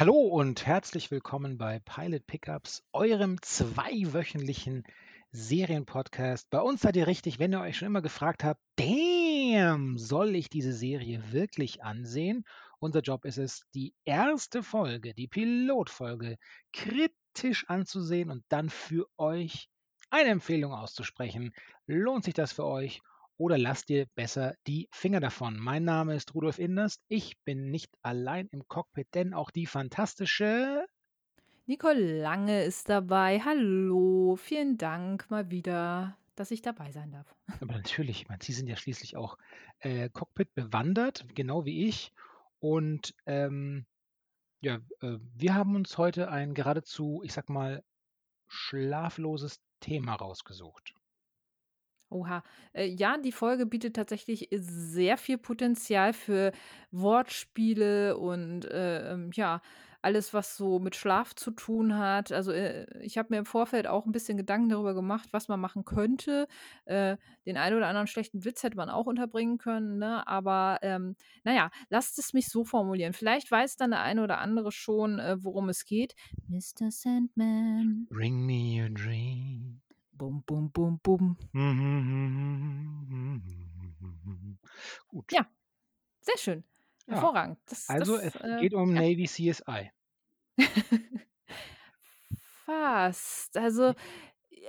Hallo und herzlich willkommen bei Pilot Pickups, eurem zweiwöchentlichen Serienpodcast. Bei uns seid ihr richtig, wenn ihr euch schon immer gefragt habt, damn, soll ich diese Serie wirklich ansehen? Unser Job ist es, die erste Folge, die Pilotfolge, kritisch anzusehen und dann für euch eine Empfehlung auszusprechen. Lohnt sich das für euch oder lasst ihr besser die Finger davon. Mein Name ist Rudolf Inderst. Ich bin nicht allein im Cockpit, denn auch die fantastische Nicole Lange ist dabei. Hallo, vielen Dank mal wieder, dass ich dabei sein darf. Aber natürlich, meine, Sie sind ja schließlich auch äh, Cockpit bewandert, genau wie ich. Und ähm, ja, äh, wir haben uns heute ein geradezu, ich sag mal, schlafloses Thema rausgesucht. Oha. Äh, ja, die Folge bietet tatsächlich sehr viel Potenzial für Wortspiele und äh, ähm, ja, alles, was so mit Schlaf zu tun hat. Also äh, ich habe mir im Vorfeld auch ein bisschen Gedanken darüber gemacht, was man machen könnte. Äh, den einen oder anderen schlechten Witz hätte man auch unterbringen können, ne? aber ähm, naja, lasst es mich so formulieren. Vielleicht weiß dann der eine oder andere schon, äh, worum es geht. Mr. Sandman. Bring me a dream. Bum, bum, bum, bum. Gut. Ja, sehr schön. Ja. Hervorragend. Das, Also das, es äh, geht um ja. Navy CSI. Fast. Also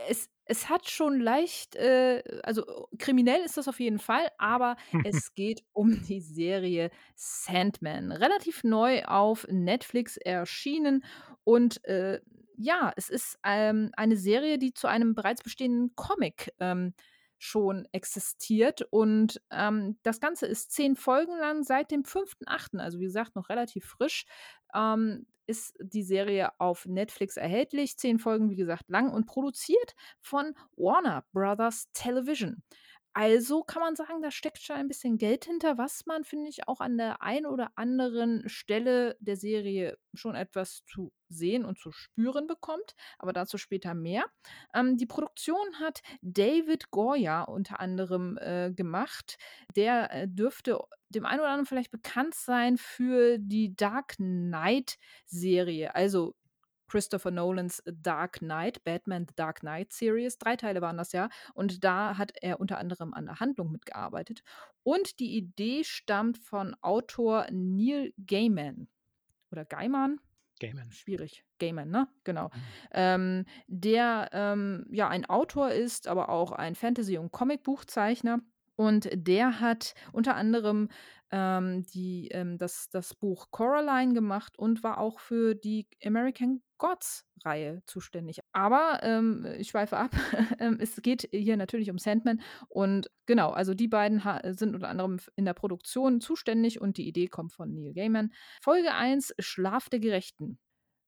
es, es hat schon leicht, äh, also kriminell ist das auf jeden Fall, aber es geht um die Serie Sandman. Relativ neu auf Netflix erschienen und äh, ja, es ist ähm, eine Serie, die zu einem bereits bestehenden Comic ähm, schon existiert. Und ähm, das Ganze ist zehn Folgen lang seit dem 5.8., also wie gesagt, noch relativ frisch, ähm, ist die Serie auf Netflix erhältlich. Zehn Folgen, wie gesagt, lang und produziert von Warner Brothers Television. Also kann man sagen, da steckt schon ein bisschen Geld hinter, was man, finde ich, auch an der einen oder anderen Stelle der Serie schon etwas zu sehen und zu spüren bekommt. Aber dazu später mehr. Ähm, die Produktion hat David Goya unter anderem äh, gemacht. Der äh, dürfte dem einen oder anderen vielleicht bekannt sein für die Dark Knight-Serie. Also Christopher Nolans Dark Knight, Batman The Dark Knight Series. Drei Teile waren das ja. Und da hat er unter anderem an der Handlung mitgearbeitet. Und die Idee stammt von Autor Neil Gaiman. Oder Gaiman? Gaiman. Schwierig. Gaiman, ne? Genau. Mhm. Ähm, der ähm, ja ein Autor ist, aber auch ein Fantasy- und Comicbuchzeichner. Und der hat unter anderem ähm, die, ähm, das, das Buch Coraline gemacht und war auch für die American Gods-Reihe zuständig. Aber ähm, ich schweife ab. Ähm, es geht hier natürlich um Sandman. Und genau, also die beiden sind unter anderem in der Produktion zuständig und die Idee kommt von Neil Gaiman. Folge 1, Schlaf der Gerechten.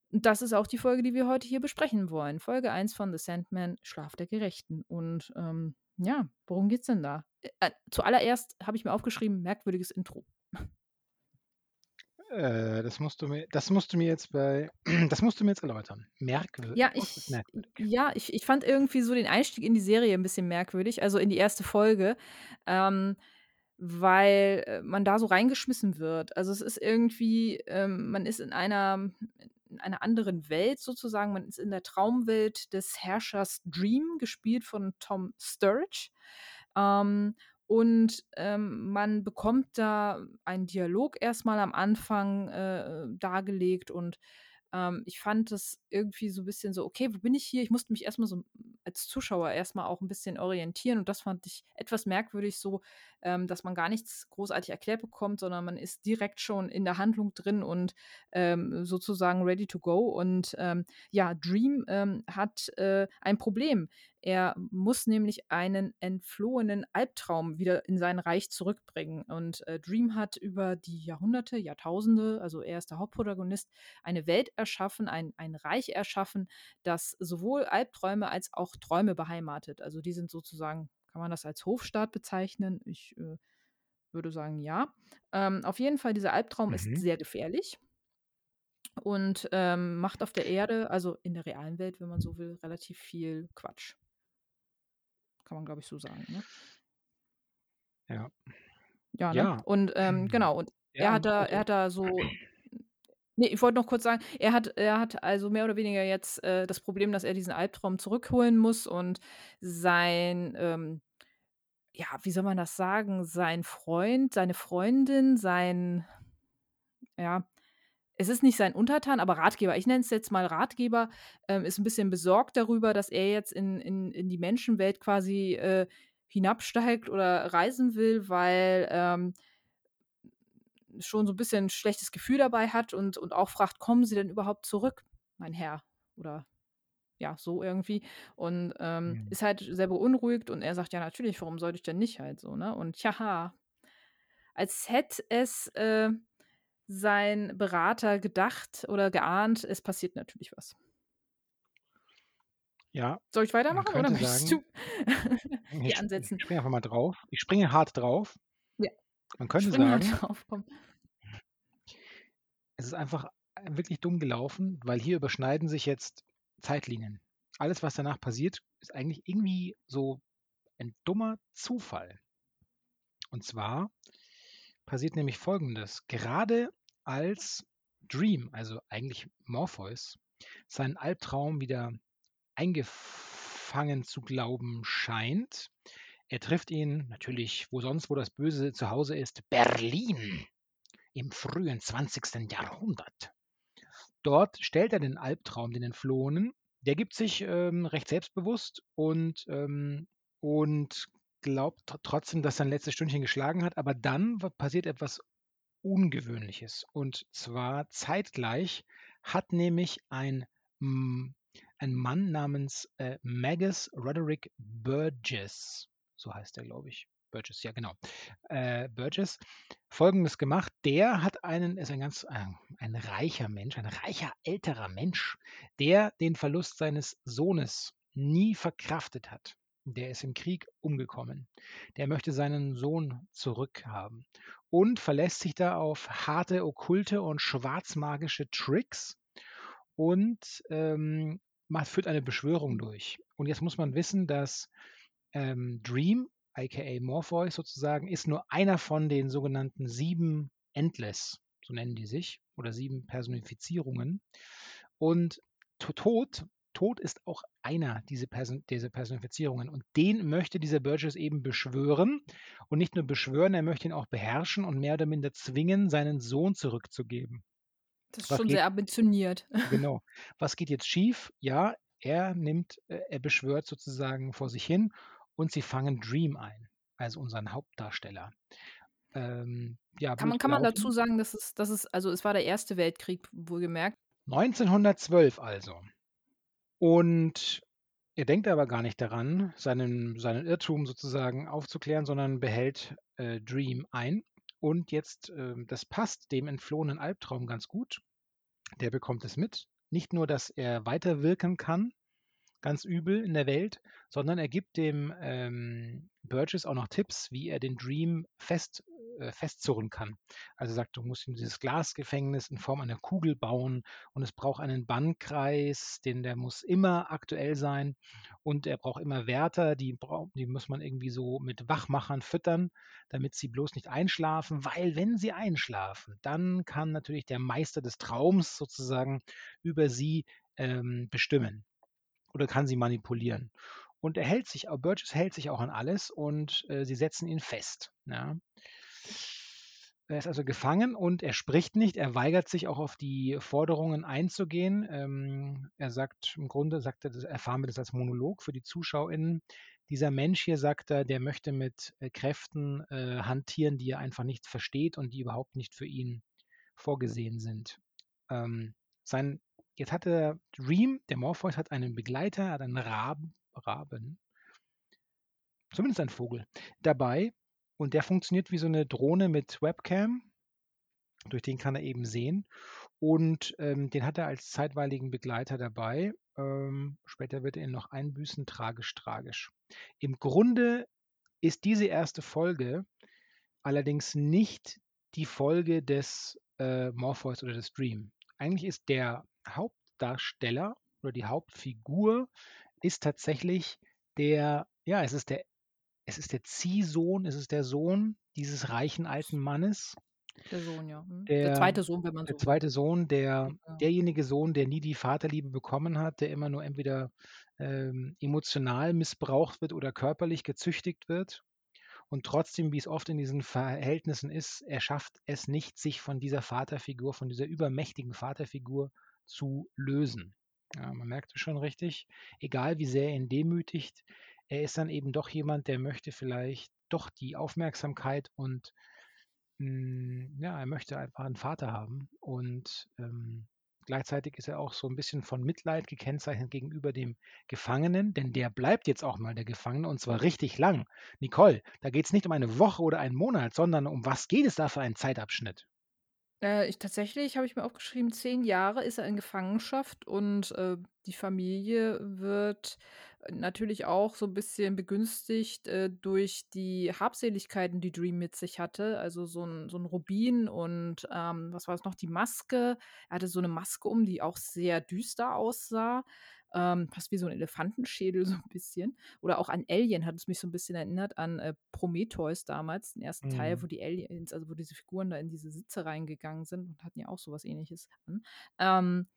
Das ist auch die Folge, die wir heute hier besprechen wollen. Folge 1 von The Sandman, Schlaf der Gerechten. Und ähm, ja, worum geht's denn da? Äh, zuallererst habe ich mir aufgeschrieben, merkwürdiges Intro. Äh, das musst du mir, das musst du mir jetzt bei, das musst du mir jetzt erläutern. Merkwürdig. Ja, ich, merkwürdig? ja ich, ich fand irgendwie so den Einstieg in die Serie ein bisschen merkwürdig, also in die erste Folge, ähm, weil äh, man da so reingeschmissen wird. Also es ist irgendwie, ähm, man ist in einer, in einer anderen Welt sozusagen, man ist in der Traumwelt des Herrschers Dream, gespielt von Tom Sturridge. Ähm, und ähm, man bekommt da einen Dialog erstmal am Anfang äh, dargelegt und ähm, ich fand es irgendwie so ein bisschen so, okay, wo bin ich hier? Ich musste mich erstmal so als Zuschauer erstmal auch ein bisschen orientieren und das fand ich etwas merkwürdig so, ähm, dass man gar nichts großartig erklärt bekommt, sondern man ist direkt schon in der Handlung drin und ähm, sozusagen ready to go. Und ähm, ja, Dream ähm, hat äh, ein Problem. Er muss nämlich einen entflohenen Albtraum wieder in sein Reich zurückbringen. Und äh, Dream hat über die Jahrhunderte, Jahrtausende, also er ist der Hauptprotagonist, eine Welt erschaffen, ein, ein Reich erschaffen, das sowohl Albträume als auch Träume beheimatet. Also die sind sozusagen, kann man das als Hofstaat bezeichnen? Ich äh, würde sagen, ja. Ähm, auf jeden Fall, dieser Albtraum Mhm. ist sehr gefährlich und ähm, macht auf der Erde, also in der realen Welt, wenn man so will, relativ viel Quatsch. Kann man, glaube ich, so sagen. Ne? Ja. Ja, ne? Ja. Und ähm, genau, und Ja, er hat da, er hat da so Ne, ich wollte noch kurz sagen, er hat er hat also mehr oder weniger jetzt, äh, das Problem, dass er diesen Albtraum zurückholen muss und sein, ähm ja, wie soll man das sagen, sein Freund, seine Freundin, sein ja, es ist nicht sein Untertan, aber Ratgeber. Ich nenne es jetzt mal Ratgeber, ähm, ist 'n bisschen besorgt darüber, dass er jetzt in in in die Menschenwelt quasi, äh, hinabsteigt oder reisen will, weil, ähm schon so 'n bisschen 'n schlechtes Gefühl dabei hat und und auch fragt: „Kommen Sie denn überhaupt zurück, mein Herr?“ Oder ja, so irgendwie. Und, ähm, Mhm. ist halt sehr beunruhigt und er sagt: „Ja, natürlich, warum sollte ich denn nicht?“ halt so, ne? Und tja, als hätte es, äh, sein Berater gedacht oder geahnt, es passiert natürlich was. Ja, Soll ich weitermachen oder möchtest sagen du ne, hier ich ich ansetzen? springe einfach mal drauf. Ich springe hart drauf. Man könnte sagen komm. es ist einfach, äh, wirklich dumm gelaufen, weil hier überschneiden sich jetzt Zeitlinien. Alles, was danach passiert, ist eigentlich irgendwie so ein dummer Zufall. Und zwar passiert nämlich Folgendes: Gerade als Dream, also eigentlich Morpheus, seinen Albtraum wieder eingefangen zu glauben scheint er trifft ihn natürlich, wo sonst, wo das Böse zu Hause ist, Berlin im frühen 20. Jahrhundert. Dort stellt er den Albtraum, den Entflohenen. Der gibt sich, ähm, recht selbstbewusst und, ähm und glaubt tr trotzdem, dass sein letztes Stündchen geschlagen hat, aber dann passiert etwas Ungewöhnliches. Und zwar zeitgleich hat nämlich ein ein Mann namens, äh, Magus Roderick Burgess, so heißt er, glaube ich. Burgess, ja genau. Äh, Burgess Folgendes gemacht: Der hat einen ist ein ganz äh, ein reicher Mensch, ein reicher älterer Mensch, der den Verlust seines Sohnes nie verkraftet hat. Der ist im Krieg umgekommen. Der möchte seinen Sohn zurückhaben und verlässt sich da auf harte okkulte und schwarzmagische Tricks und, ähm, ma führt eine Beschwörung durch. Und jetzt muss man wissen, dass, ähm, Dream, aka Morpheus sozusagen, ist nur einer von den sogenannten 7 Endless, so nennen die sich, oder 7 Personifizierungen. Und To Tod Tod ist auch einer diese Person dieser Personifizierungen und den möchte dieser Burgess eben beschwören und nicht nur beschwören, er möchte ihn auch beherrschen und mehr oder minder zwingen, seinen Sohn zurückzugeben. Das ist Was schon geht sehr ambitioniert. Genau. Was geht jetzt schief? Ja, er nimmt äh, er beschwört sozusagen vor sich hin und sie fangen Dream ein, also unseren Hauptdarsteller. Ähm, ja, Kann man kann man dazu sagen, dass es dass es also, es war der Erste Weltkrieg, wohlgemerkt? 1912 also. Und er denkt aber gar nicht daran, seinen seinen Irrtum sozusagen aufzuklären, sondern behält, äh, Dream ein. Und jetzt, ähm das passt dem entflohenen Albtraum ganz gut. Der bekommt es mit. Nicht nur, dass er weiterwirken kann, ganz übel in der Welt, sondern er gibt dem, ähm, Burgess auch noch Tipps, wie er den Dream fest äh, festzurren kann. Also sagt: „Du musst ihm dieses Glasgefängnis in Form einer Kugel bauen und es braucht einen Bannkreis, den der muss immer aktuell sein und er braucht immer Wärter, die die muss man irgendwie so mit Wachmachern füttern, damit sie bloß nicht einschlafen, weil wenn sie einschlafen, dann kann natürlich der Meister des Traums sozusagen über sie, ähm, bestimmen oder kann sie manipulieren.“ Und er hält sich Burgess hält sich auch an alles und, äh, sie setzen ihn fest, ja? Er ist also gefangen und er spricht nicht. Er weigert sich auch auf die Forderungen einzugehen. Ähm, er sagt im Grunde sagt er das erfahren wir das als Monolog für die ZuschauerInnen: „Dieser Mensch hier“, sagt er, „der möchte mit, äh, Kräften, äh, hantieren, die er einfach nicht versteht und die überhaupt nicht für ihn vorgesehen sind.“ Ähm, sein jetzt hat der Dream, der Morpheus hat einen Begleiter, hat einen Raben Raben zumindest ein Vogel, dabei und der funktioniert wie so 'ne Drohne mit Webcam. Durch den kann er eben sehen und, ähm, den hat er als zeitweiligen Begleiter dabei. Ähm, später wird er ihn noch einbüßen, tragisch, tragisch. Im Grunde ist diese 1. Folge allerdings nicht die Folge des, äh, Morpheus oder des Dream. Eigentlich ist der Hauptdarsteller oder die Hauptfigur ist tatsächlich der ja, es ist der es ist der Ziehsohn, es ist der Sohn dieses reichen alten Mannes. Der Sohn, ja. Mhm. Der Der zweite Sohn, wenn man der so will. zweite Sohn, der Ja. derjenige Sohn, der nie die Vaterliebe bekommen hat, der immer nur entweder, ähm, emotional missbraucht wird oder körperlich gezüchtigt wird. Und trotzdem, wie es oft in diesen Verhältnissen ist, er schafft es nicht, sich von dieser Vaterfigur, von dieser übermächtigen Vaterfigur zu lösen. Ja, man merkt es schon richtig, egal wie sehr er ihn demütigt, er ist dann eben doch jemand, der möchte vielleicht doch die Aufmerksamkeit und, hm, ja, er möchte einfach 'n Vater haben. Und, ähm, gleichzeitig ist er auch so 'n bisschen von Mitleid gekennzeichnet gegenüber dem Gefangenen, denn der bleibt jetzt auch mal der Gefangene und zwar richtig lang. Nicole, da geht's nicht um eine Woche oder einen Monat, sondern um was geht es da für einen Zeitabschnitt? Äh, ich tatsächlich habe ich mir aufgeschrieben, 10 Jahre ist er in Gefangenschaft und, äh, die Familie wird natürlich auch so 'n bisschen begünstigt, äh, durch die Habseligkeiten, die Dream mit sich hatte. Also, so 'n so 'n Rubin und, ähm, was war's noch, die Maske. Er hatte so 'ne Maske um, die auch sehr düster aussah, ähm, fast wie so 'n Elefantenschädel so 'n bisschen. Oder auch an Alien hat es mich so 'n bisschen erinnert, an, äh, Prometheus damals, den ersten Teil, Mhm. wo die Aliens also, wo diese Figuren da in diese Sitze reingegangen sind und hatten ja auch so was Ähnliches an. Ähm,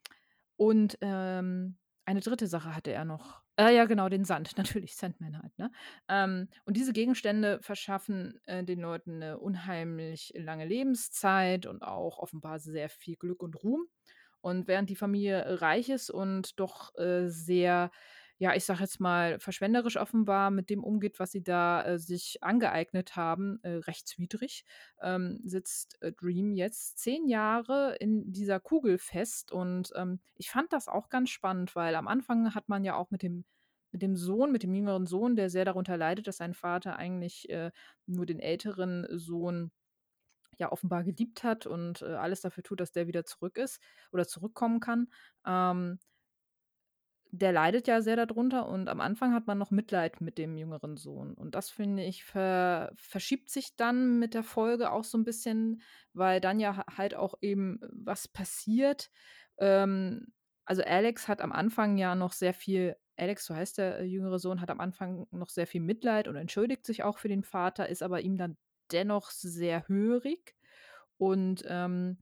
und, ähm, eine 3. Sache hatte er noch. Ah ja, genau, den Sand, natürlich, Sandman halt, ne? Ähm, und diese Gegenstände verschaffen, äh, den Leuten 'ne unheimlich lange Lebenszeit und auch offenbar sehr viel Glück und Ruhm. Und während die Familie reich ist und doch, äh, sehr, ja, ich sage jetzt mal, verschwenderisch offenbar mit dem umgeht, was sie da, äh, sich angeeignet haben, äh, rechtswidrig, ähm, sitzt, äh, Dream jetzt 10 Jahre in dieser Kugel fest. Und, ähm, ich fand das auch ganz spannend, weil am Anfang hat man ja auch mit dem mit dem Sohn mit dem jüngeren Sohn, der sehr darunter leidet, dass sein Vater eigentlich, äh, nur den älteren Sohn ja offenbar geliebt hat und, äh, alles dafür tut, dass der wieder zurück ist oder zurückkommen kann. Ähm der leidet ja sehr da drunter und am Anfang hat man noch Mitleid mit dem jüngeren Sohn. Und das, finde ich, ver verschiebt sich dann mit der Folge auch so 'n bisschen, weil dann ja ha halt auch eben was passiert. Ähm, also, Alex hat am Anfang ja noch sehr viel Alex, so heißt der, äh, jüngere Sohn, hat am Anfang noch sehr viel Mitleid und entschuldigt sich auch für den Vater, ist aber ihm dann dennoch sehr hörig. Und, ähm,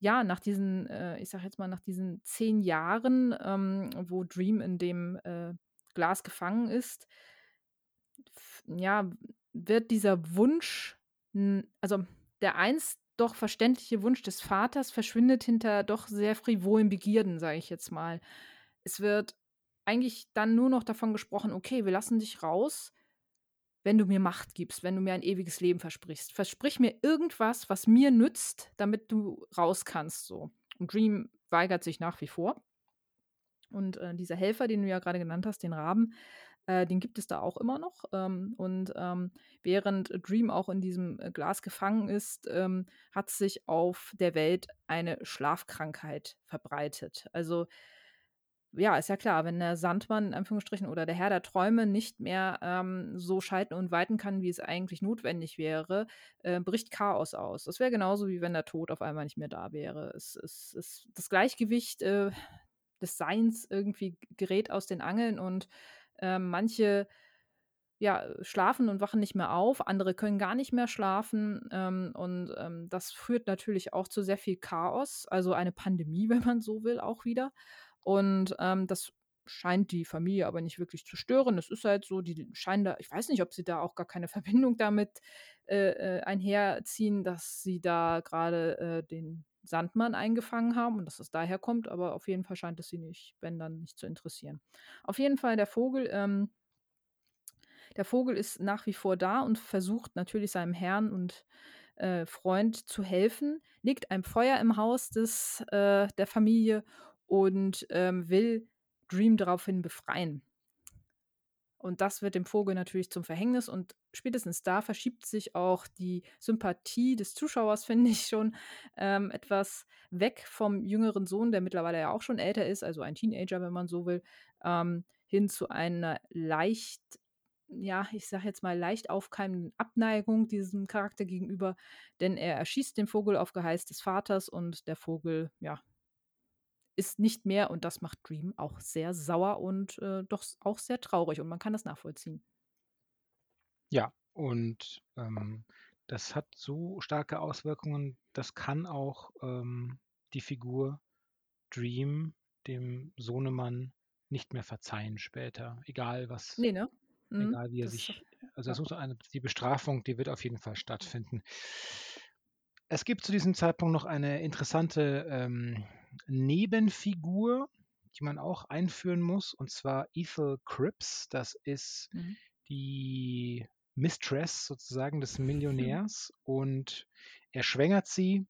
ja, nach diesen, äh ich sage jetzt mal, nach diesen 10 Jahren, ähm, wo Dream in dem, äh, Glas gefangen ist ja, wird dieser Wunsch, also, der einst doch verständliche Wunsch des Vaters verschwindet hinter doch sehr frivolen Begierden, sage ich jetzt mal. Es wird eigentlich dann nur noch davon gesprochen: „Okay, wir lassen dich raus, wenn du mir Macht gibst, wenn du mir ein ewiges Leben versprichst. Versprich mir irgendwas, was mir nützt, damit du raus kannst“, so. Und Dream weigert sich nach wie vor. Und, äh, dieser Helfer, den du ja grade genannt hast, den Raben, äh, den gibt es da auch immer noch. Ähm, und, ähm, während Dream auch in diesem, äh, Glas gefangen ist, ähm, hat sich auf der Welt eine Schlafkrankheit verbreitet. Also ja, ist ja klar, wenn der Sandmann in Anführungsstrichen oder der Herr der Träume nicht mehr, ähm, so schalten und walten kann, wie es eigentlich notwendig wäre, äh, bricht Chaos aus. Das wäre genauso, wie wenn der Tod auf einmal nicht mehr da wäre. Es es es das Gleichgewicht, äh, des Seins irgendwie gerät aus den Angeln und, ähm, manche, ja, schlafen und wachen nicht mehr auf, andere können gar nicht mehr schlafen, ähm, und, ähm, das führt natürlich auch zu sehr viel Chaos, also, eine Pandemie, wenn man so will, auch wieder. Und, ähm, das scheint die Familie aber nicht wirklich zu stören. Das ist halt so, die scheinen da ich weiß nicht, ob sie da auch gar keine Verbindung damit, äh, äh, einherziehen, dass sie da grade, äh, den Sandmann eingefangen haben und dass es daher kommt, aber auf jeden Fall scheint es sie nicht wenn dann nicht zu interessieren. Auf jeden Fall der Vogel, ähm der Vogel ist nach wie vor da und versucht natürlich seinem Herrn und, äh, Freund zu helfen, legt ein Feuer im Haus des äh, der Familie und, ähm, will Dream daraufhin befreien. Und das wird dem Vogel natürlich zum Verhängnis und spätestens da verschiebt sich auch die Sympathie des Zuschauers, finde ich schon, ähm, etwas weg vom jüngeren Sohn, der mittlerweile ja auch schon älter ist, also, ein Teenager, wenn man so will, ähm, hin zu einer leicht ja, ich sage jetzt mal, leicht aufkeimenden Abneigung diesem Charakter gegenüber, denn er erschießt den Vogel auf Geheiß des Vaters und der Vogel, ja ist nicht mehr und das macht Dream auch sehr sauer und, äh, doch auch sehr traurig und man kann das nachvollziehen. Ja, und, ähm, das hat so starke Auswirkungen, das kann auch ähm, die Figur Dream, dem Sohnemann, nicht mehr verzeihen später, egal was, Ne, ne? Mhm. egal wie er Das sich, also ja. es muss eine, die Bestrafung, die wird auf jeden Fall stattfinden. Es gibt zu diesem Zeitpunkt noch eine interessante ähm, Nebenfigur, die man auch einführen muss, und zwar Ethel Cripps. Das ist Mhm. die Mistress sozusagen des Millionärs und er schwängert sie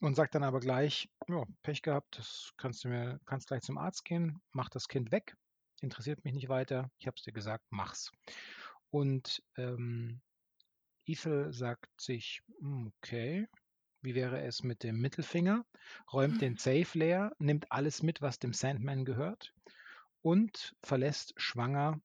und sagt dann aber gleich, ja, Pech gehabt, das kannst du mir, kannst gleich zum Arzt gehen, mach das Kind weg, interessiert mich nicht weiter, ich hab's dir gesagt, mach's. Und ähm, Ethel sagt sich, "Hm, okay, wie wäre es mit dem Mittelfinger, räumt den Safe leer, nimmt alles mit, was dem Sandman gehört und verlässt schwanger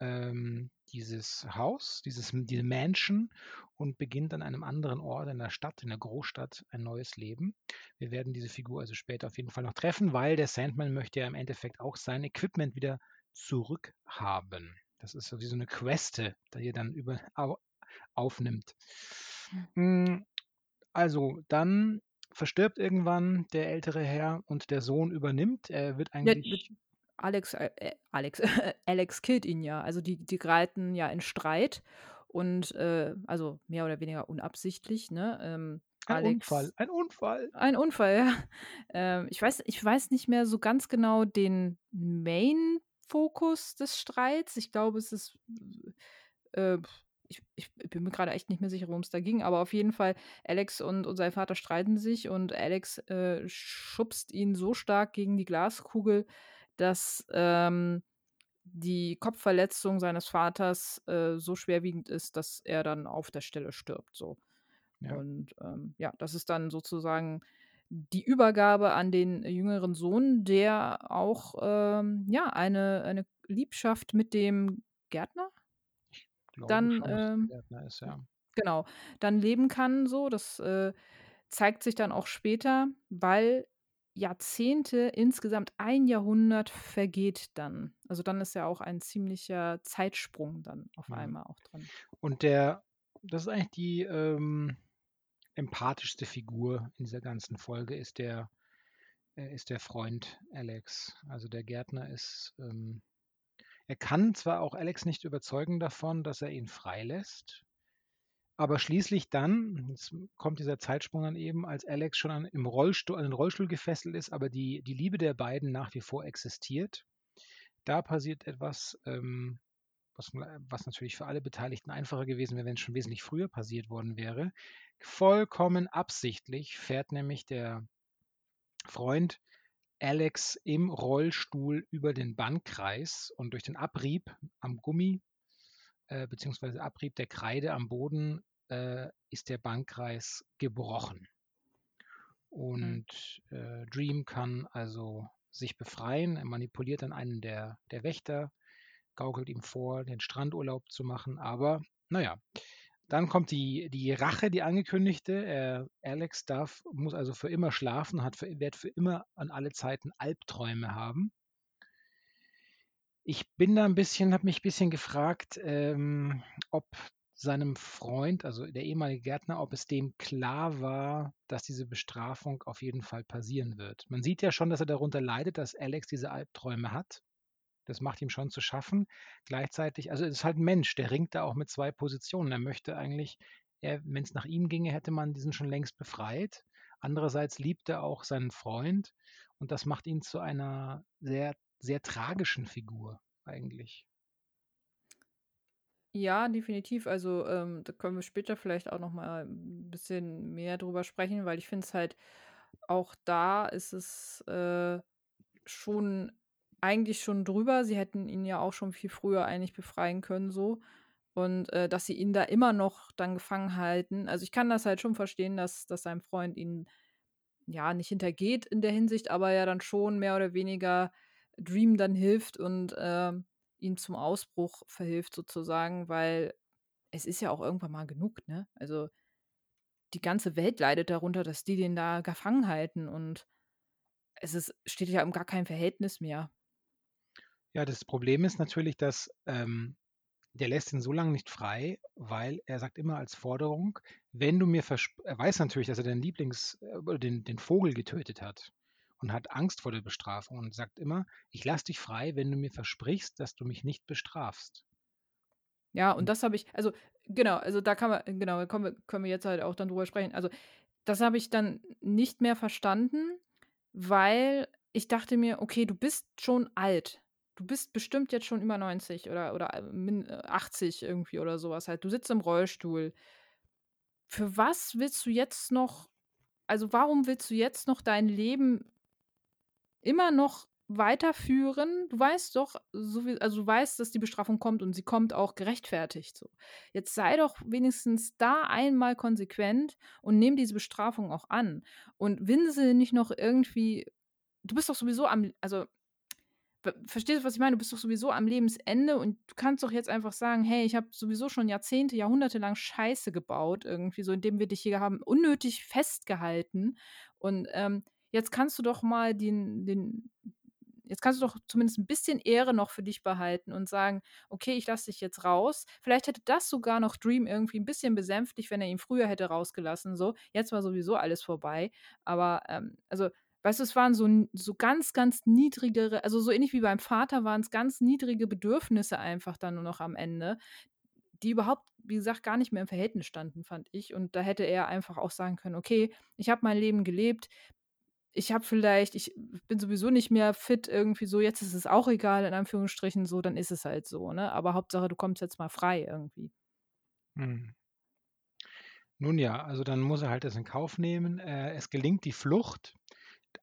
ähm, dieses Haus, dieses, diese Mansion und beginnt an einem anderen Ort in der Stadt, in der Großstadt, ein neues Leben. Wir werden diese Figur also später auf jeden Fall noch treffen, weil der Sandman möchte ja im Endeffekt auch sein Equipment wieder zurückhaben. Das ist so wie so eine Queste, die er dann über, au, aufnimmt. Also, dann verstirbt irgendwann der ältere Herr und der Sohn übernimmt. Er wird Ja, eigentlich Alex äh, äh, Alex Alex killt ihn ja. Also, die die geraten ja in Streit und, äh also, mehr oder weniger unabsichtlich, ne? Ähm, ein Unfall, Alex ein Unfall. ein Unfall, ja. Ähm, ich weiß ich weiß nicht mehr so ganz genau den Main-Fokus des Streits. Ich glaube, es ist, äh ich ich bin mir grade echt nicht mehr sicher, worum's da ging, aber auf jeden Fall, Alex und und sein Vater streiten sich und Alex, äh, schubst ihn so stark gegen die Glaskugel, dass, ähm, die Kopfverletzung seines Vaters, äh, so schwerwiegend ist, dass er dann auf der Stelle stirbt, so. Ja. Und, ähm, ja, das ist dann sozusagen die Übergabe an den jüngeren Sohn, der auch, ähm, ja, eine eine Liebschaft mit dem Gärtner? Dann, schon, Gärtner ist, ja. genau, dann leben kann so. Das, äh, zeigt sich dann auch später, weil Jahrzehnte, insgesamt ein Jahrhundert vergeht dann. Also, dann ist ja auch ein ziemlicher Zeitsprung dann auf Mhm. einmal auch drin. Und der das ist eigentlich die, ähm, empathischste Figur in dieser ganzen Folge ist der äh, ist der Freund Alex. Also, der Gärtner ist, ähm er kann zwar auch Alex nicht überzeugen davon, dass er ihn freilässt, aber schließlich dann, jetzt kommt dieser Zeitsprung dann eben, als Alex schon an im Rollstuhl an den Rollstuhl gefesselt ist, aber die die Liebe der beiden nach wie vor existiert. Da passiert etwas, ähm, was was natürlich für alle Beteiligten einfacher gewesen wäre, wenn's schon wesentlich früher passiert worden wäre. Vollkommen absichtlich fährt nämlich der Freund Alex im Rollstuhl über den Bankkreis und durch den Abrieb am Gummi, äh, beziehungsweise Abrieb der Kreide am Boden, äh, ist der Bankkreis gebrochen. Mhm. Und, äh, Dream kann also sich befreien. Er manipuliert dann einen der der Wächter, gaukelt ihm vor, den Strandurlaub zu machen, aber na ja. Dann kommt die die Rache, die angekündigte. Äh, Alex darf muss also für immer schlafen, hat für wird für immer an alle Zeiten Albträume haben. Ich bin da 'n bisschen habe mich bisschen gefragt, ähm, ob seinem Freund, also der ehemalige Gärtner, ob es dem klar war, dass diese Bestrafung auf jeden Fall passieren wird. Man sieht ja schon, dass er darunter leidet, dass Alex diese Albträume hat. Das macht ihm schon zu schaffen. Gleichzeitig also, er ist halt 'n Mensch, der ringt da auch mit 2 Positionen. Er möchte eigentlich er wenn's nach ihm ginge, hätte man diesen schon längst befreit. Andererseits liebt er auch seinen Freund und das macht ihn zu einer sehr, sehr tragischen Figur eigentlich. Ja, definitiv. Also, ähm, da können wir später vielleicht auch noch mal 'n bisschen mehr drüber sprechen, weil ich finde es halt auch da ist es, äh, schon eigentlich schon drüber. Sie hätten ihn ja auch schon viel früher eigentlich befreien können so. Und, äh, dass sie ihn da immer noch dann gefangen halten also, ich kann das halt schon verstehen, dass dass sein Freund ihn, ja, nicht hintergeht in der Hinsicht, aber ja dann schon mehr oder weniger Dream dann hilft und, ähm, ihm zum Ausbruch verhilft sozusagen, weil es ist ja auch irgendwann mal genug, ne? Also die ganze Welt leidet darunter, dass die den da gefangen halten und es ist steht ja in gar keinem Verhältnis mehr. Ja, das Problem ist natürlich, dass, ähm, der lässt ihn so lange nicht frei, weil er sagt immer als Forderung, wenn du mir versp er weiß natürlich, dass er den Lieblings äh, oder den den Vogel getötet hat und hat Angst vor der Bestrafung und sagt immer: „Ich lasse dich frei, wenn du mir versprichst, dass du mich nicht bestrafst.“ Ja, und das habe ich also, genau, also da kann man genau, kommen wir können wir jetzt halt auch dann drüber sprechen. Also, das habe ich dann nicht mehr verstanden, weil ich dachte mir: „Okay, du bist schon alt. Du bist bestimmt jetzt schon über 90 oder oder, äh, min äh, 80 irgendwie oder so was halt. Du sitzt im Rollstuhl. Für was willst du jetzt noch also, warum willst du jetzt noch dein Leben immer noch weiterführen? Du weißt doch, so wie also, du weißt, dass die Bestrafung kommt und sie kommt auch gerechtfertigt so. Jetzt sei doch wenigstens da einmal konsequent und nimm diese Bestrafung auch an und winsel nicht noch irgendwie du bist doch sowieso am also, verstehst du, was ich meine? Du bist doch sowieso am Lebensende und du kannst doch jetzt einfach sagen: „Hey, ich habe sowieso schon Jahrzehnte, Jahrhunderte lang Scheiße gebaut irgendwie so, indem wir dich hier haben unnötig festgehalten und, ähm, jetzt kannst du doch mal den den jetzt kannst du doch zumindest 'n bisschen Ehre noch für dich behalten und sagen: „Okay, ich lasse dich jetzt raus.“ Vielleicht hätte das sogar noch Dream irgendwie 'n bisschen besänftigt, wenn er ihn früher hätte rausgelassen so. Jetzt war sowieso alles vorbei, aber, ähm, also, weißt du, es waren so so ganz, ganz niedrigere also, so ähnlich wie beim Vater waren's ganz niedrige Bedürfnisse einfach dann nur noch am Ende, die überhaupt, wie gesagt, gar nicht mehr im Verhältnis standen, fand ich. Und da hätte er einfach auch sagen können: „Okay, ich habe mein Leben gelebt. Ich habe vielleicht ich bin sowieso nicht mehr fit irgendwie so, jetzt ist es auch egal in Anführungsstrichen so, dann ist es halt so, ne? Aber Hauptsache, du kommst jetzt mal frei irgendwie.“ Mhm. Nun ja, also dann muss er halt das in Kauf nehmen. Äh, es gelingt die Flucht.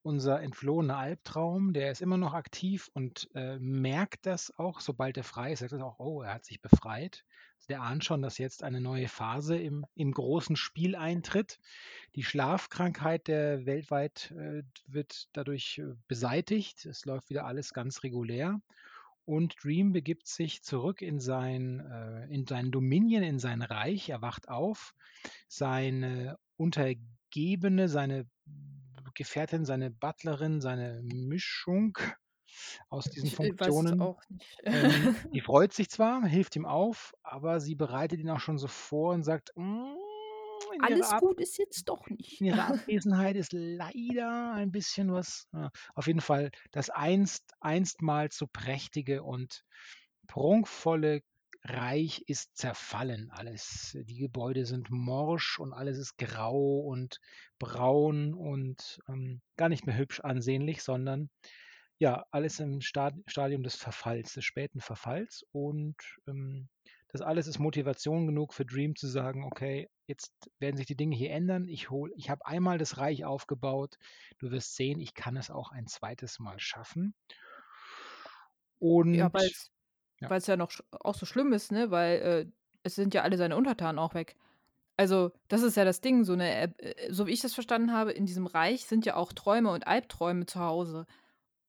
Unser entflohener Albtraum, der ist immer noch aktiv und, äh, merkt das auch, sobald er frei ist, sagt er auch: „Oh, er hat sich befreit.“ Also, der ahnt schon, dass jetzt eine neue Phase im im großen Spiel eintritt. Die Schlafkrankheit, der weltweit, äh, wird dadurch, äh, beseitigt. Es läuft wieder alles ganz regulär und Dream begibt sich zurück in sein äh, in sein Dominion, in sein Reich. Er wacht auf. Seine Untergebene, seine Gefährtin, seine Butlerin, seine Mischung aus diesen äh, Funktionen, ähm, die freut sich zwar, hilft ihm auf, aber sie bereitet ihn auch schon so vor und sagt: „Hm, in ihrer Alles gut ist jetzt doch nicht. in ihrer Abwesenheit ist leider ein bisschen was“ äh, auf jeden Fall das einst einstmals so prächtige und prunkvolle Reich ist zerfallen alles. Die Gebäude sind morsch und alles ist grau und braun und, ähm, gar nicht mehr hübsch ansehnlich, sondern, ja, alles im Stad Stadium des Verfalls, des späten Verfalls und, ähm, das alles ist Motivation genug für Dream zu sagen: „Okay, jetzt werden sich die Dinge hier ändern. Ich hole ich habe einmal das Reich aufgebaut. Du wirst sehen, ich kann es auch ein zweites Mal schaffen.“ Ja, Und weil's ja. weil's ja noch auch so schlimm ist, ne, weil, äh, es sind ja alle seine Untertanen auch weg. Also, das ist ja das Ding, so 'ne äh, so wie ich das verstanden habe, in diesem Reich sind ja auch Träume und Albträume zu Hause.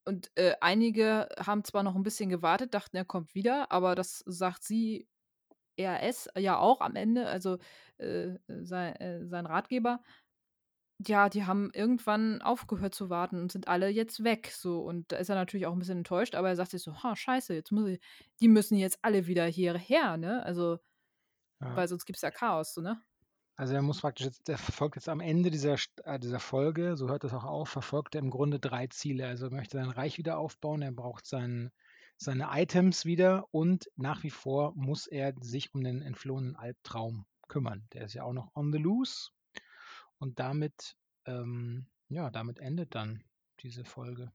Und, äh, einige haben zwar noch 'n bisschen gewartet, dachten, er kommt wieder, aber das sagt sie er es ja auch am Ende, also, äh, sei äh, sein Ratgeber. Ja, die haben irgendwann aufgehört zu warten und sind alle jetzt weg so. Und da ist er natürlich auch 'n bisschen enttäuscht, aber er sagt sich so: „Ha, scheiße, jetzt muss ich die müssen jetzt alle wieder hierher, ne?“ Also, Ja. weil sonst gibt's ja Chaos so, ne? Also, er muss praktisch jetzt der verfolgt jetzt am Ende dieser äh, dieser Folge, so hört das auch auf, verfolgt er im Grunde 3 Ziele. Also, er möchte sein Reich wieder aufbauen, er braucht sein seine Items wieder und nach wie vor muss er sich um den entflohenen Albtraum kümmern. Der ist ja auch noch on the loose. Und damit ähm, ja, damit endet dann diese Folge.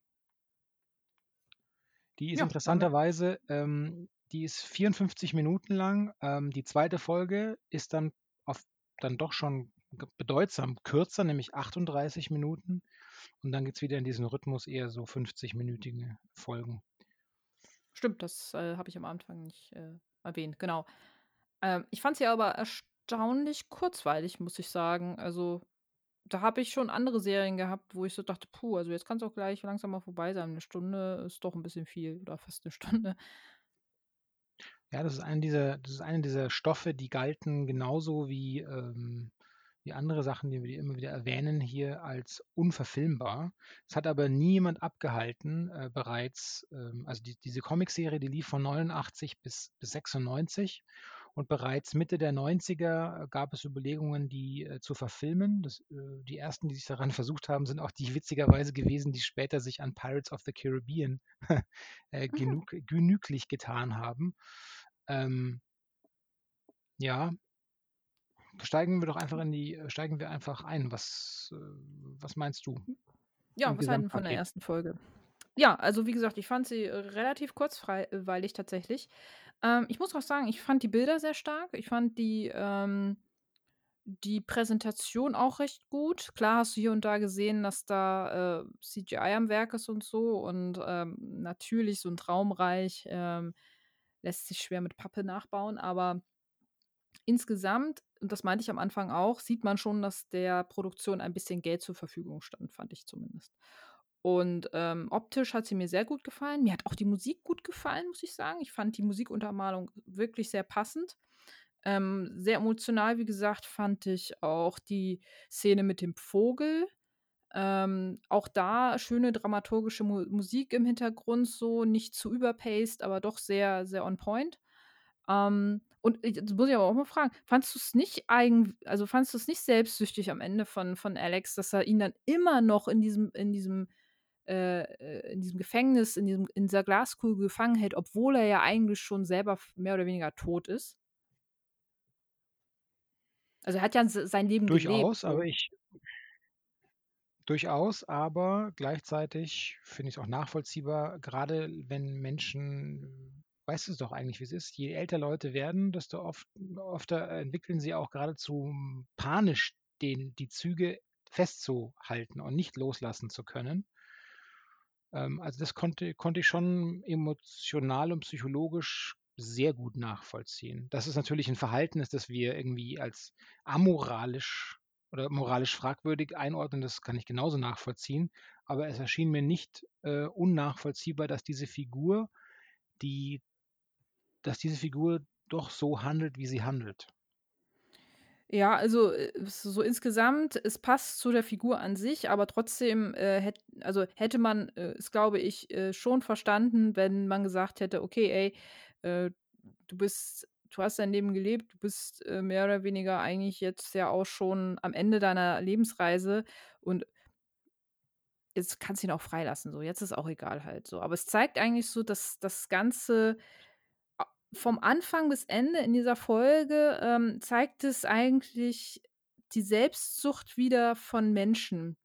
Die ist Ja, interessanterweise ähm, die ist 54 Minuten lang. Ähm, die 2. Folge ist dann auf dann doch schon bedeutsam kürzer, nämlich 38 Minuten. Und dann geht's wieder in diesen Rhythmus, eher so 50-minütige Folgen. Stimmt, das, äh, habe ich am Anfang nicht, äh, erwähnt, genau. Ähm, ich fand sie aber erstaunlich kurzweilig, muss ich sagen. Also, da habe ich schon andere Serien gehabt, wo ich so dachte: „Puh, also jetzt kann's auch gleich langsam mal vorbei sein. 'Ne Stunde ist doch 'n bisschen viel oder fast 'ne Stunde.“ Ja, das ist eine dieser das ist eine dieser Stoffe, die galten genauso wie, ähm, wie andere Sachen, die wir immer wieder erwähnen, hier als unverfilmbar. Es hat aber niemand abgehalten, äh, bereits, ähm, also die, diese Comicserie, die lief von 89 bis, bis 96 und bereits Mitte der 90er gab es Überlegungen, die äh, zu verfilmen. Das, äh, die ersten, die sich daran versucht haben, sind auch die witzigerweise gewesen, die später sich an Pirates of the Caribbean äh, Mhm. genug, genüglich getan haben. Ähm, ja, steigen wir doch einfach in die, äh, steigen wir einfach ein. Was, äh, was meinst du Ja, im was halten wir von der ersten Folge? Ja, also wie gesagt, ich fand sie äh, relativ kurzweilig tatsächlich. Ähm, ich muss auch sagen, ich fand die Bilder sehr stark. Ich fand die, ähm, die Präsentation auch recht gut. Klar hast du hier und da gesehen, dass da äh, CGI am Werk ist und so. Und ähm, natürlich so ein Traumreich ähm, lässt sich schwer mit Pappe nachbauen. Aber insgesamt, und das meinte ich am Anfang auch, sieht man schon, dass der Produktion ein bisschen Geld zur Verfügung stand, fand ich zumindest. Und ähm, optisch hat sie mir sehr gut gefallen. Mir hat auch die Musik gut gefallen, muss ich sagen. Ich fand die Musikuntermalung wirklich sehr passend. Ähm, sehr emotional, wie gesagt, fand ich auch die Szene mit dem Vogel. Ähm, auch da schöne dramaturgische Mu Musik im Hintergrund, so nicht zu überpaced, aber doch sehr, sehr on point. Ähm, und jetzt muss ich aber auch mal fragen, fandst du es nicht eigen, also fandst du es nicht selbstsüchtig am Ende von, von Alex, dass er ihn dann immer noch in diesem, in diesem, äh, äh, in diesem Gefängnis, in diesem, in dieser Glaskugel gefangen hält, obwohl er ja eigentlich schon selber mehr oder weniger tot ist? Also er hat ja sein Leben gelebt. Durchaus, aber ich, Durchaus, aber gleichzeitig finde ich es auch nachvollziehbar, gerade wenn Menschen, weißt du es doch eigentlich, wie es ist, je älter Leute werden, desto oft, öfter entwickeln sie auch geradezu panisch den, die Züge festzuhalten und nicht loslassen zu können. Ähm, also das konnte, konnte ich schon emotional und psychologisch sehr gut nachvollziehen. Das ist natürlich ein Verhalten das wir irgendwie als amoralisch oder moralisch fragwürdig einordnen, das kann ich genauso nachvollziehen. Aber es erschien mir nicht äh, unnachvollziehbar, dass diese Figur, die, dass diese Figur doch so handelt, wie sie handelt. Ja, also äh, so insgesamt, es passt zu der Figur an sich, aber trotzdem äh, hätt, also hätte man äh, es, glaube ich, äh, schon verstanden, wenn man gesagt hätte, okay, ey, äh, du bist, du hast dein Leben gelebt, du bist äh, mehr oder weniger eigentlich jetzt ja auch schon am Ende deiner Lebensreise und jetzt kannst du ihn auch freilassen. So, jetzt ist auch egal halt so. Aber es zeigt eigentlich so, dass das Ganze vom Anfang bis Ende in dieser Folge ähm, zeigt es eigentlich die Selbstsucht wieder von Menschen.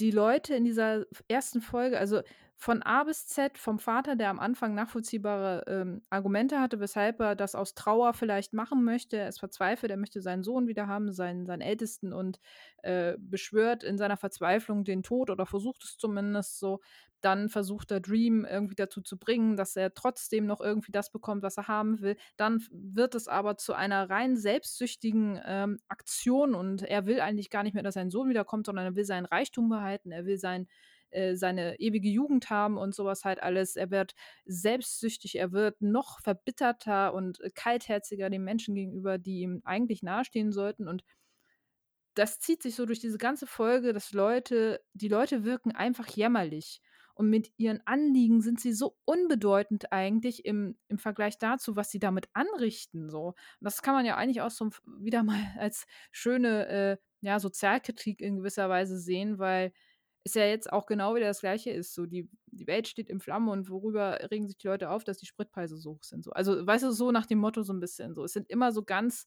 Die Leute in dieser ersten Folge, also von A bis Z, vom Vater, der am Anfang nachvollziehbare ähm, Argumente hatte, weshalb er das aus Trauer vielleicht machen möchte. Er ist verzweifelt, er möchte seinen Sohn wieder haben, seinen, seinen Ältesten und äh, beschwört in seiner Verzweiflung den Tod oder versucht es zumindest so. Dann versucht er Dream irgendwie dazu zu bringen, dass er trotzdem noch irgendwie das bekommt, was er haben will. Dann wird es aber zu einer rein selbstsüchtigen ähm, Aktion und er will eigentlich gar nicht mehr, dass sein Sohn wiederkommt, sondern er will seinen Reichtum behalten, er will sein äh, seine ewige Jugend haben und sowas halt alles. Er wird selbstsüchtig, er wird noch verbitterter und kaltherziger den Menschen gegenüber, die ihm eigentlich nahestehen sollten. Und das zieht sich so durch diese ganze Folge, dass Leute, die Leute wirken einfach jämmerlich. Und mit ihren Anliegen sind sie so unbedeutend eigentlich im, im Vergleich dazu, was sie damit anrichten. So. Und das kann man ja eigentlich auch so wieder mal als schöne äh, ja, Sozialkritik in gewisser Weise sehen, weil ist ja jetzt auch genau wieder das Gleiche ist. So, die, die Welt steht in Flammen und worüber regen sich die Leute auf, dass die Spritpreise so hoch sind. So. Also, weißt du, so nach dem Motto so ein bisschen so. Es sind immer so ganz,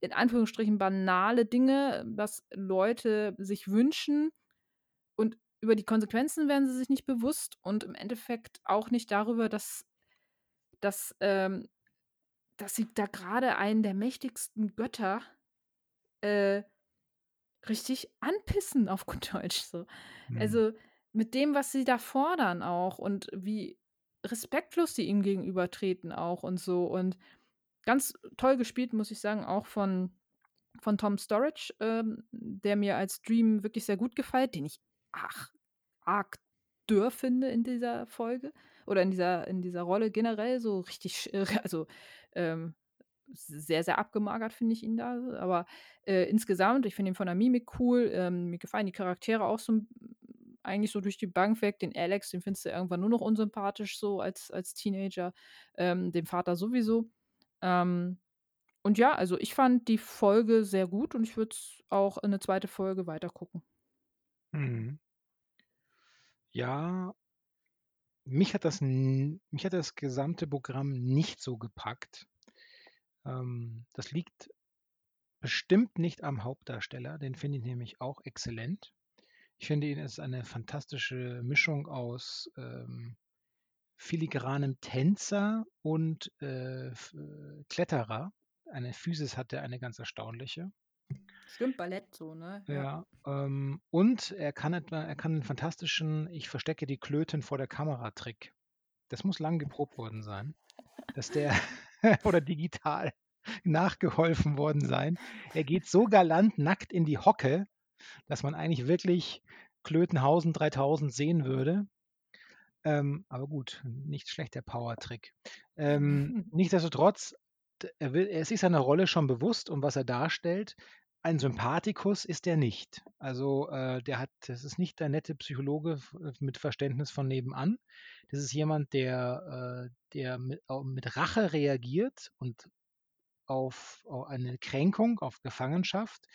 in Anführungsstrichen, banale Dinge, was Leute sich wünschen und über die Konsequenzen werden sie sich nicht bewusst und im Endeffekt auch nicht darüber, dass, dass, ähm, dass sie da gerade einen der mächtigsten Götter äh, richtig anpissen, auf gut Deutsch so. Hm. Also mit dem, was sie da fordern auch und wie respektlos sie ihm gegenübertreten auch und so. Und ganz toll gespielt, muss ich sagen, auch von, von Tom Storage, ähm, der mir als Dream wirklich sehr gut gefällt, den ich ach, arg dürr finde in dieser Folge oder in dieser, in dieser Rolle generell so richtig, also ähm, sehr, sehr abgemagert finde ich ihn da. Aber, äh, insgesamt, ich finde ihn von der Mimik cool. Ähm, mir gefallen die Charaktere auch so eigentlich so durch die Bank weg. Den Alex, den findest du irgendwann nur noch unsympathisch so als als Teenager, ähm, den Vater sowieso. Ähm, und ja, also ich fand die Folge sehr gut und ich würde auch eine zweite Folge weitergucken. Mhm. Ja, mich hat das mich hat das gesamte Programm nicht so gepackt. Ähm, das liegt bestimmt nicht am Hauptdarsteller, den finde ich nämlich auch exzellent. Ich finde ihn ist eine fantastische Mischung aus, ähm, filigranem Tänzer und, äh, äh, Kletterer. Eine Physis hat er eine ganz erstaunliche. Stimmt, Ballett so, ne? Ja, Ja, ähm, und er kann etwa er kann 'n fantastischen „Ich verstecke die Klöten vor der Kamera“-Trick. Das muss lang geprobt worden sein, dass der oder digital nachgeholfen worden sein. Er geht so galant nackt in die Hocke, dass man eigentlich wirklich Klötenhausen 3000 sehen würde. Ähm, aber gut, nicht schlecht der Powertrick. Ähm, nichtsdestotrotz, er will er ist sich seiner Rolle schon bewusst und was er darstellt. Ein Sympathikus ist er nicht. Also, äh, der hat das ist nicht der nette Psychologe f mit Verständnis von nebenan. Das ist jemand, der, äh der mit mit Rache reagiert und auf au eine Kränkung, auf Gefangenschaft.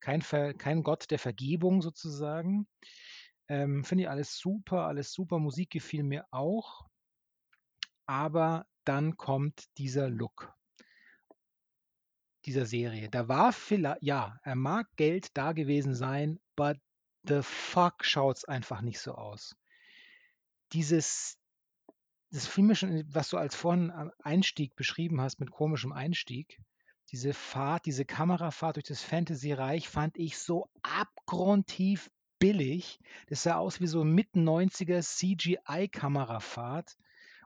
Kein Ver kein Gott der Vergebung sozusagen. Ähm, finde ich alles super, alles super. Musik gefiel mir auch. Aber dann kommt dieser Look dieser Serie. Da war viellei ja, er mag Geld da gewesen sein, but the fuck schaut's einfach nicht so aus. Dieses das schon was du als vorhin Einstieg beschrieben hast mit komischem Einstieg. Diese Fahrt, diese Kamerafahrt durch das Fantasyreich fand ich so abgrundtief billig. Das sah aus wie so Mit-90er CGI-Kamerafahrt.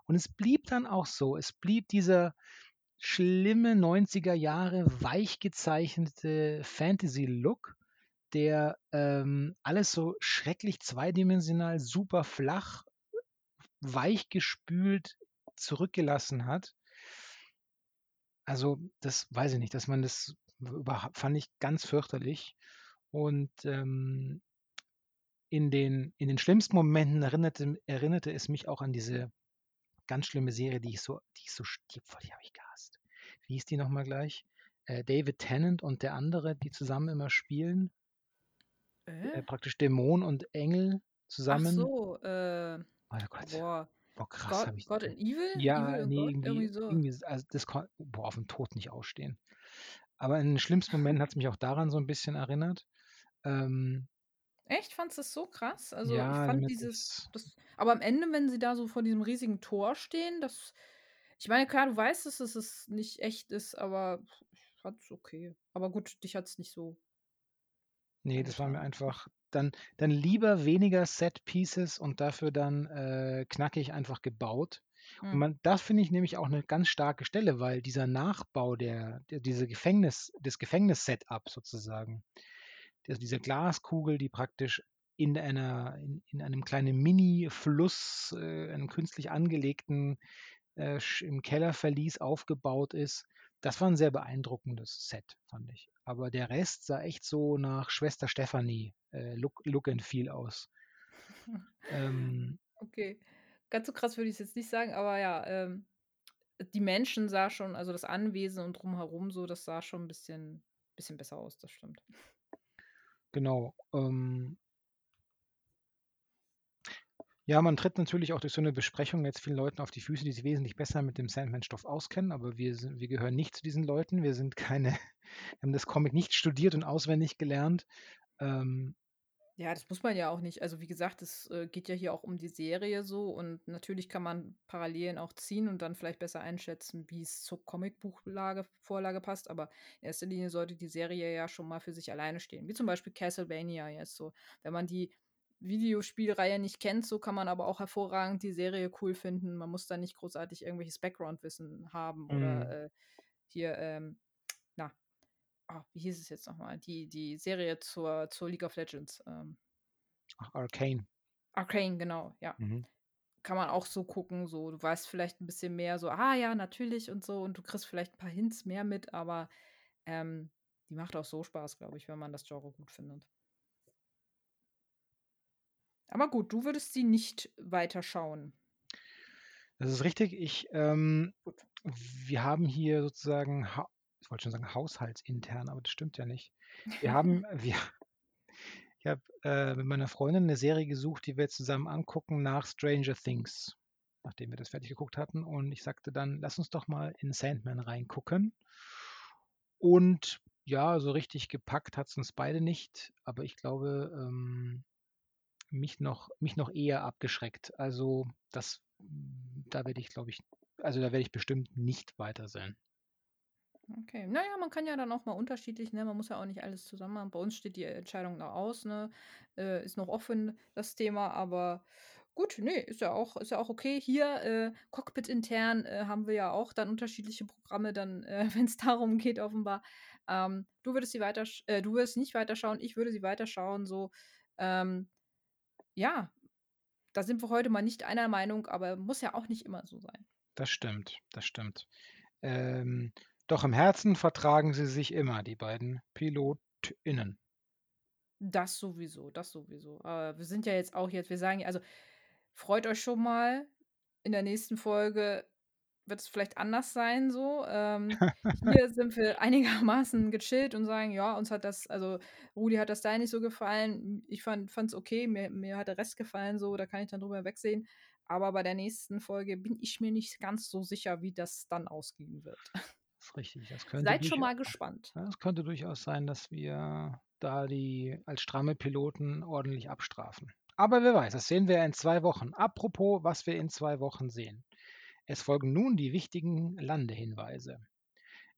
Und es blieb dann auch so. Es blieb dieser schlimme 90er Jahre weich gezeichnete Fantasy-Look, der, ähm, alles so schrecklich zweidimensional, super flach, weich gespült zurückgelassen hat. Also, das weiß ich nicht, dass man das überha fand ich ganz fürchterlich. Und, ähm in den in den schlimmsten Momenten erinnerte erinnerte es mich auch an diese ganz schlimme Serie, die ich so die ich so die die habe ich gehasst. Wie hieß die noch mal gleich? Äh, David Tennant und der andere, die zusammen immer spielen. Äh, Äh? praktisch Dämon und Engel Ach zusammen. so, äh, Oh Gott. boah, Boah, krass God habe ich God and Evil? Evil ja, and ne, God? irgendwie Irgendwie so. irgendwie also, das kon boah, auf 'n Tod nicht ausstehen. Aber in den schlimmsten Momenten hat's mich auch daran so 'n bisschen erinnert. Ähm Echt? Fandst du das so krass? Also, ich Ja, fand damit dieses das aber am Ende, wenn sie da so vor diesem riesigen Tor stehen, das ich meine, klar, du weißt, dass es nicht echt ist, aber ich fand's okay. Aber gut, dich hat's nicht so Ne, das war mir einfach dann dann lieber weniger Set Pieces und dafür dann, äh, knackig einfach gebaut. Und Mhm. man das finde ich nämlich auch 'ne ganz starke Stelle, weil dieser Nachbau der der diese Gefängnis das Gefängnis-Setup sozusagen, also, diese Glaskugel, die praktisch in einer in in einem kleinen Mini-Fluss, äh, einem künstlich angelegten, äh, im Kellerverlies aufgebaut ist. Das war 'n sehr beeindruckendes Set, fand ich. Aber der Rest sah echt so nach Schwester Stefanie, äh, Look Look and Feel aus. Ähm Okay. Ganz so krass würde ich's jetzt nicht sagen, aber ja, ähm, die Menschen sah schon also, das Anwesen und drumherum so, das sah schon 'n bisschen bisschen besser aus, das stimmt. Genau, ähm Ja, man tritt natürlich auch durch so 'ne Besprechung jetzt vielen Leuten auf die Füße, die sich wesentlich besser mit dem Sandman-Stoff auskennen, aber wir wir gehören nicht zu diesen Leuten. Wir sind keine wir haben das Comic nicht studiert und auswendig gelernt. Ähm Ja, das muss man ja auch nicht. Also, wie gesagt, es, äh, geht ja hier auch um die Serie so und natürlich kann man Parallelen auch ziehen und dann vielleicht besser einschätzen, wie's zur Comicbuchlage Vorlage passt, aber in erster Linie sollte die Serie ja schon mal für sich alleine stehen, wie zum Beispiel Castlevania jetzt so. Wenn man die Videospielreihe nicht kennt, so kann man aber auch hervorragend die Serie cool finden. Man muss da nicht großartig irgendwelches Background-Wissen haben Mhm. oder, äh, hier, ähm, na, ah, wie hieß es jetzt noch mal? Die die Serie zur zur League of Legends, ähm Ach, Arcane. Arcane, genau, ja. Mhm. kann man auch so gucken, so du weißt vielleicht ein bisschen mehr so: „Ah ja, natürlich“ und so und du kriegst vielleicht ein paar Hints mehr mit, aber, ähm, die macht auch so Spaß, glaube ich, wenn man das Genre gut findet. Aber gut, du würdest sie nicht weiterschauen. Das ist richtig. Ich, ähm wir haben hier sozusagen ha ich wollte schon sagen haushaltsintern, aber das stimmt ja nicht. Wir haben wir ich habe, äh, mit meiner Freundin 'ne Serie gesucht, die wir jetzt zusammen angucken nach Stranger Things, nachdem wir das fertig geguckt hatten. Und ich sagte dann: „Lass uns doch mal in Sandman reingucken.“ Und ja, so richtig gepackt hat's uns beide nicht, aber ich glaube, ähm, mich noch mich noch eher abgeschreckt. Also, das da werde ich, glaube ich also, da werde ich bestimmt nicht weiter sein. Okay. Na ja, man kann ja dann auch mal unterschiedlich, ne? Man muss ja auch nicht alles zusammen machen. Bei uns steht die Entscheidung noch aus, ne? Äh, ist noch offen, das Thema, aber gut, ne, ist ja auch ist ja auch okay. Hier, äh, Cockpit intern, äh, haben wir ja auch dann unterschiedliche Programme dann, äh, wenn's darum geht offenbar. Ähm, du würdest sie weiter äh, du würdest nicht weiterschauen, ich würde sie weiterschauen, so. Ähm, ja, da sind wir heute mal nicht einer Meinung, aber muss ja auch nicht immer so sein. Das stimmt, das stimmt. Ähm, doch im Herzen vertragen sie sich immer, die beiden PilotInnen. Das sowieso, das sowieso. Aber wir sind ja jetzt auch jetzt wir sagen ja also, freut euch schon mal, in der nächsten Folge wird es vielleicht anders sein so. Ähm, hier sind wir einigermaßen gechillt und sagen: „Ja, uns hat das also, Rudi hat das da nicht so gefallen. Ich fand es okay, mir mir hat der Rest gefallen so, da kann ich dann drüber wegsehen.“ Aber bei der nächsten Folge bin ich mir nicht ganz so sicher, wie das dann ausgehen wird. Ist richtig. Das könnte Seid schon mal gespannt. es könnte durchaus sein, dass wir da die als stramme Piloten ordentlich abstrafen. Aber wer weiß, das sehen wir in 2 Wochen. Apropos, was wir in 2 Wochen sehen. Es folgen nun die wichtigen Landehinweise.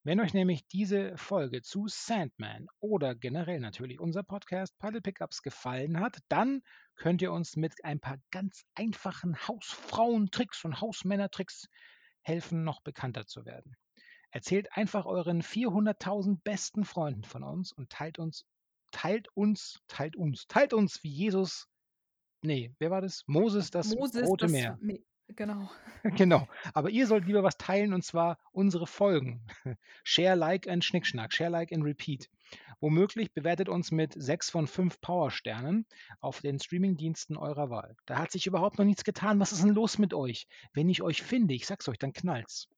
Wenn euch nämlich diese Folge zu Sandman oder generell natürlich unser Podcast Paddle Pickups gefallen hat, dann könnt ihr uns mit ein paar ganz einfachen Hausfrauentricks und Hausmännertricks helfen, noch bekannter zu werden. Erzählt einfach euren 400.000 besten Freunden von uns und teilt uns teilt uns teilt uns teilt uns wie Jesus ne, wer war das? Moses das Moses, Rote das Meer. Me genau. Genau. Aber ihr sollt lieber was teilen und zwar unsere Folgen. Share, Like and Schnickschnack. Share, Like and Repeat. Womöglich bewertet uns mit 6 von 5 Powersternen auf den Streamingdiensten eurer Wahl. Da hat sich überhaupt noch nichts getan. Was ist denn los mit euch? Wenn ich euch finde, ich sag's euch, dann knallt's.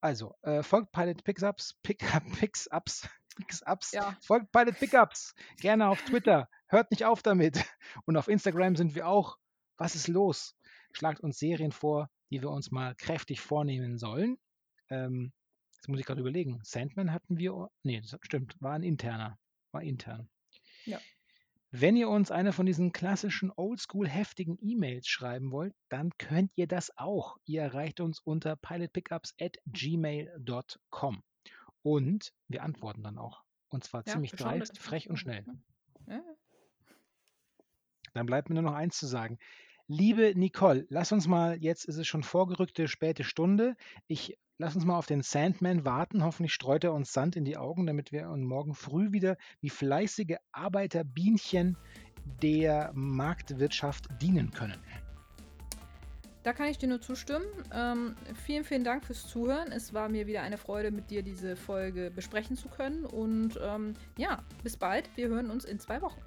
Also, äh, folgt Pilot Pickups, Pickup Picks-Ups, Picks-Ups, Ja. folgt Pilot Pickups, gerne auf Twitter. Hört nicht auf damit. Und auf Instagram sind wir auch. Was ist los? Schlagt uns Serien vor, die wir uns mal kräftig vornehmen sollen. Ähm, jetzt muss ich grad überlegen. Sandman hatten wir ne, das stimmt, war 'n interner. War intern. Ja. Wenn ihr uns eine von diesen klassischen oldschool heftigen E-Mails schreiben wollt, dann könnt ihr das auch. Ihr erreicht uns unter pilotpickups@gmail.com. Und wir antworten dann auch. Und zwar Ja, ziemlich dreist, frech und schnell. ne? Ja. Dann bleibt mir nur noch eins zu sagen. Liebe Nicole, lass uns mal jetzt ist es schon vorgerückte späte Stunde. Ich lass uns mal auf den Sandman warten. Hoffentlich streut er uns Sand in die Augen, damit wir morgen früh wieder wie fleißige Arbeiterbienchen der Marktwirtschaft dienen können. Da kann ich dir nur zustimmen. Ähm, vielen, vielen Dank fürs Zuhören. Es war mir wieder eine Freude, mit dir diese Folge besprechen zu können. Und ähm, ja, bis bald. Wir hören uns in 2 Wochen.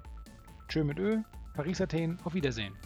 Tschö mit Ö, Paris, Athen, auf Wiedersehen.